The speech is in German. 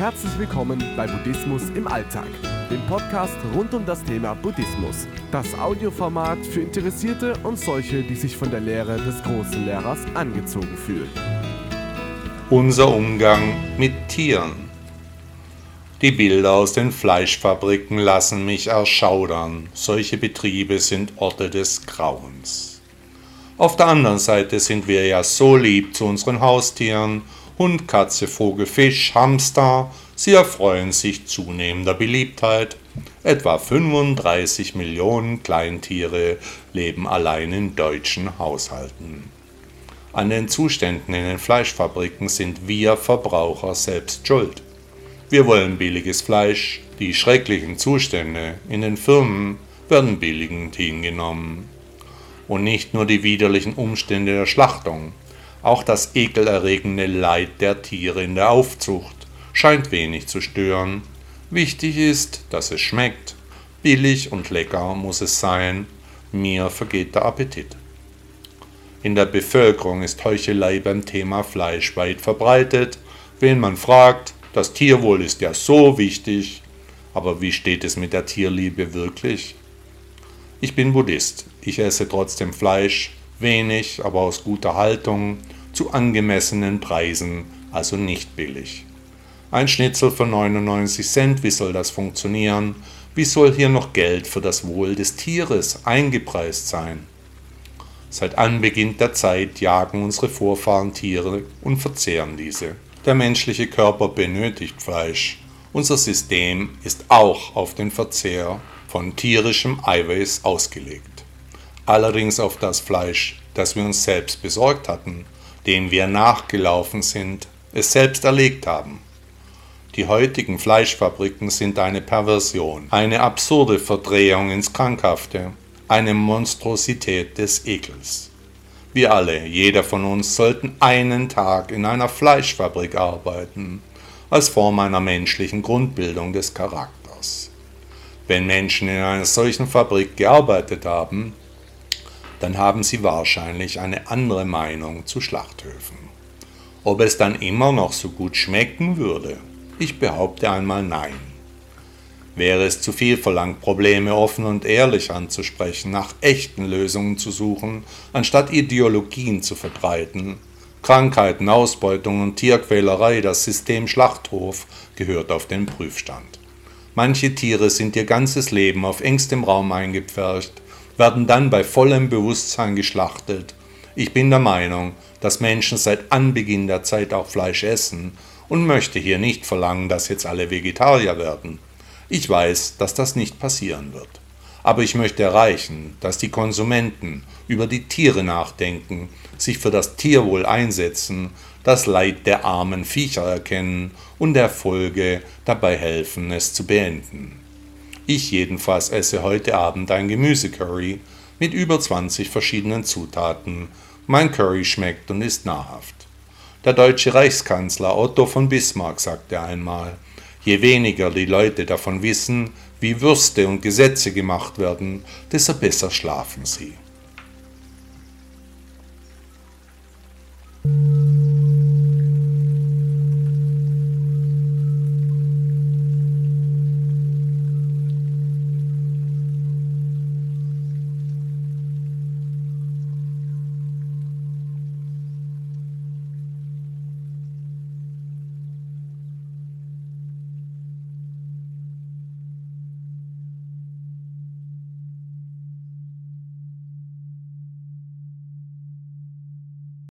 Herzlich willkommen bei Buddhismus im Alltag, dem Podcast rund um das Thema Buddhismus. Das Audioformat für Interessierte und solche, die sich von der Lehre des großen Lehrers angezogen fühlen. Unser Umgang mit Tieren. Die Bilder aus den Fleischfabriken lassen mich erschaudern. Solche Betriebe sind Orte des Grauens. Auf der anderen Seite sind wir ja so lieb zu unseren Haustieren Hund, Katze, Vogel, Fisch, Hamster, sie erfreuen sich zunehmender Beliebtheit. Etwa 35 Millionen Kleintiere leben allein in deutschen Haushalten. An den Zuständen in den Fleischfabriken sind wir Verbraucher selbst schuld. Wir wollen billiges Fleisch, die schrecklichen Zustände in den Firmen werden billigend hingenommen. Und nicht nur die widerlichen Umstände der Schlachtung, auch das ekelerregende Leid der Tiere in der Aufzucht scheint wenig zu stören. Wichtig ist, dass es schmeckt. Billig und lecker muss es sein. Mir vergeht der Appetit. In der Bevölkerung ist Heuchelei beim Thema Fleisch weit verbreitet. Wen man fragt, das Tierwohl ist ja so wichtig. Aber wie steht es mit der Tierliebe wirklich? Ich bin Buddhist. Ich esse trotzdem Fleisch, wenig, aber aus guter Haltung, zu angemessenen Preisen, also nicht billig. Ein Schnitzel für 99 Cent, wie soll das funktionieren? Wie soll hier noch Geld für das Wohl des Tieres eingepreist sein? Seit Anbeginn der Zeit jagen unsere Vorfahren Tiere und verzehren diese. Der menschliche Körper benötigt Fleisch. Unser System ist auch auf den Verzehr von tierischem Eiweiß ausgelegt allerdings auf das Fleisch, das wir uns selbst besorgt hatten, dem wir nachgelaufen sind, es selbst erlegt haben. Die heutigen Fleischfabriken sind eine Perversion, eine absurde Verdrehung ins Krankhafte, eine Monstrosität des Ekels. Wir alle, jeder von uns, sollten einen Tag in einer Fleischfabrik arbeiten, als Form einer menschlichen Grundbildung des Charakters. Wenn Menschen in einer solchen Fabrik gearbeitet haben, dann haben Sie wahrscheinlich eine andere Meinung zu Schlachthöfen. Ob es dann immer noch so gut schmecken würde? Ich behaupte einmal nein. Wäre es zu viel verlangt, Probleme offen und ehrlich anzusprechen, nach echten Lösungen zu suchen, anstatt Ideologien zu verbreiten? Krankheiten, Ausbeutung und Tierquälerei, das System Schlachthof gehört auf den Prüfstand. Manche Tiere sind ihr ganzes Leben auf engstem Raum eingepfercht, werden dann bei vollem Bewusstsein geschlachtet. Ich bin der Meinung, dass Menschen seit Anbeginn der Zeit auch Fleisch essen und möchte hier nicht verlangen, dass jetzt alle Vegetarier werden. Ich weiß, dass das nicht passieren wird. Aber ich möchte erreichen, dass die Konsumenten über die Tiere nachdenken, sich für das Tierwohl einsetzen, das Leid der armen Viecher erkennen und der Folge dabei helfen, es zu beenden. Ich jedenfalls esse heute Abend ein Gemüsecurry mit über 20 verschiedenen Zutaten. Mein Curry schmeckt und ist nahrhaft. Der deutsche Reichskanzler Otto von Bismarck sagte einmal, je weniger die Leute davon wissen, wie Würste und Gesetze gemacht werden, desto besser schlafen sie.